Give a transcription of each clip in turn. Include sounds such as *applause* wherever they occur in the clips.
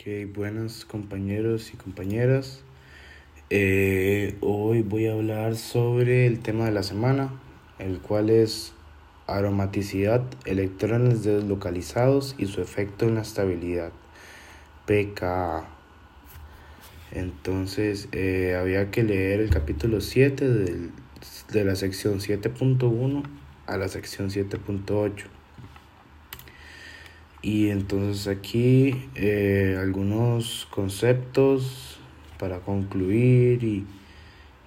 Ok, buenas compañeros y compañeras. Eh, hoy voy a hablar sobre el tema de la semana, el cual es aromaticidad, electrones deslocalizados y su efecto en la estabilidad, pKa. Entonces, eh, había que leer el capítulo 7 de la sección 7.1 a la sección 7.8. Y entonces aquí eh, algunos conceptos para concluir y,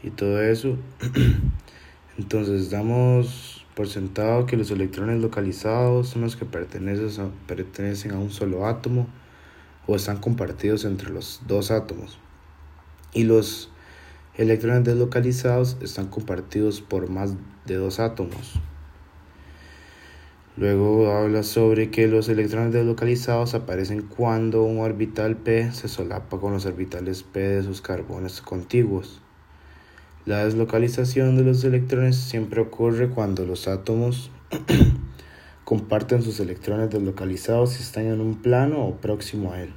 y todo eso. *clears throat* entonces damos por sentado que los electrones localizados son los que pertenecen pertenecen a un solo átomo o están compartidos entre los dos átomos. Y los electrones deslocalizados están compartidos por más de dos átomos. Luego habla sobre que los electrones deslocalizados aparecen cuando un orbital p se solapa con los orbitales p de sus carbones contiguos. La deslocalización de los electrones siempre ocurre cuando los átomos *clears throat* comparten sus electrones deslocalizados y están en un plano o próximo a él.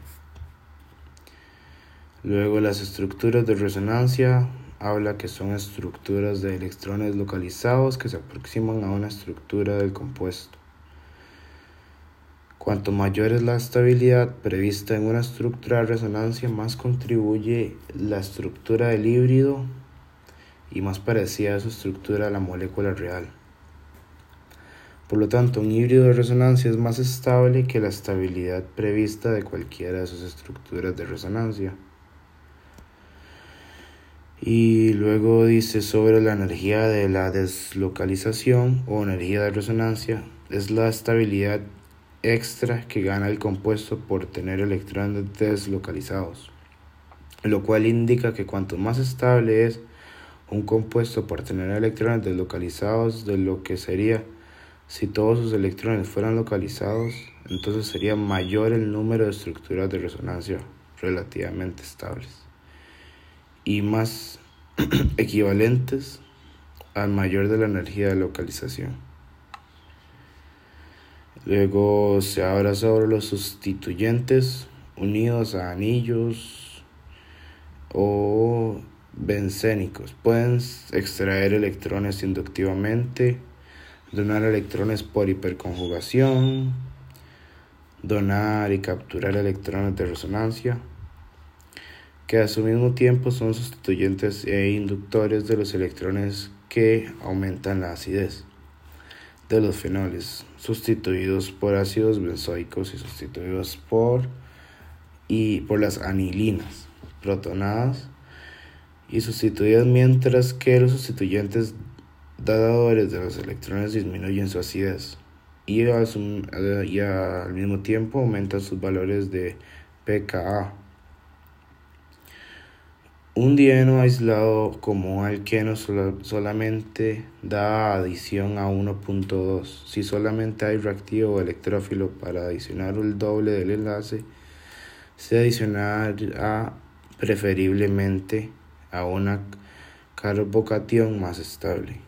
Luego las estructuras de resonancia habla que son estructuras de electrones localizados que se aproximan a una estructura del compuesto. Cuanto mayor es la estabilidad prevista en una estructura de resonancia, más contribuye la estructura del híbrido y más parecida a su estructura a la molécula real. Por lo tanto, un híbrido de resonancia es más estable que la estabilidad prevista de cualquiera de sus estructuras de resonancia. Y luego dice sobre la energía de la deslocalización o energía de resonancia, es la estabilidad extra que gana el compuesto por tener electrones deslocalizados, lo cual indica que cuanto más estable es un compuesto por tener electrones deslocalizados de lo que sería si todos sus electrones fueran localizados, entonces sería mayor el número de estructuras de resonancia relativamente estables y más *clears throat* equivalentes al mayor de la energía de localización. Luego se habla sobre los sustituyentes unidos a anillos o bencénicos. Pueden extraer electrones inductivamente, donar electrones por hiperconjugación, donar y capturar electrones de resonancia, que a su mismo tiempo son sustituyentes e inductores de los electrones que aumentan la acidez de los fenoles, sustituidos por ácidos benzoicos y sustituidos por, y por las anilinas protonadas y sustituidas mientras que los sustituyentes dadores de los electrones disminuyen su acidez y, y al mismo tiempo aumentan sus valores de pKa. Un dieno aislado como alqueno solamente da adición a 1.2. Si solamente hay reactivo o electrófilo para adicionar el doble del enlace, se adicionará preferiblemente a una carbocatión más estable.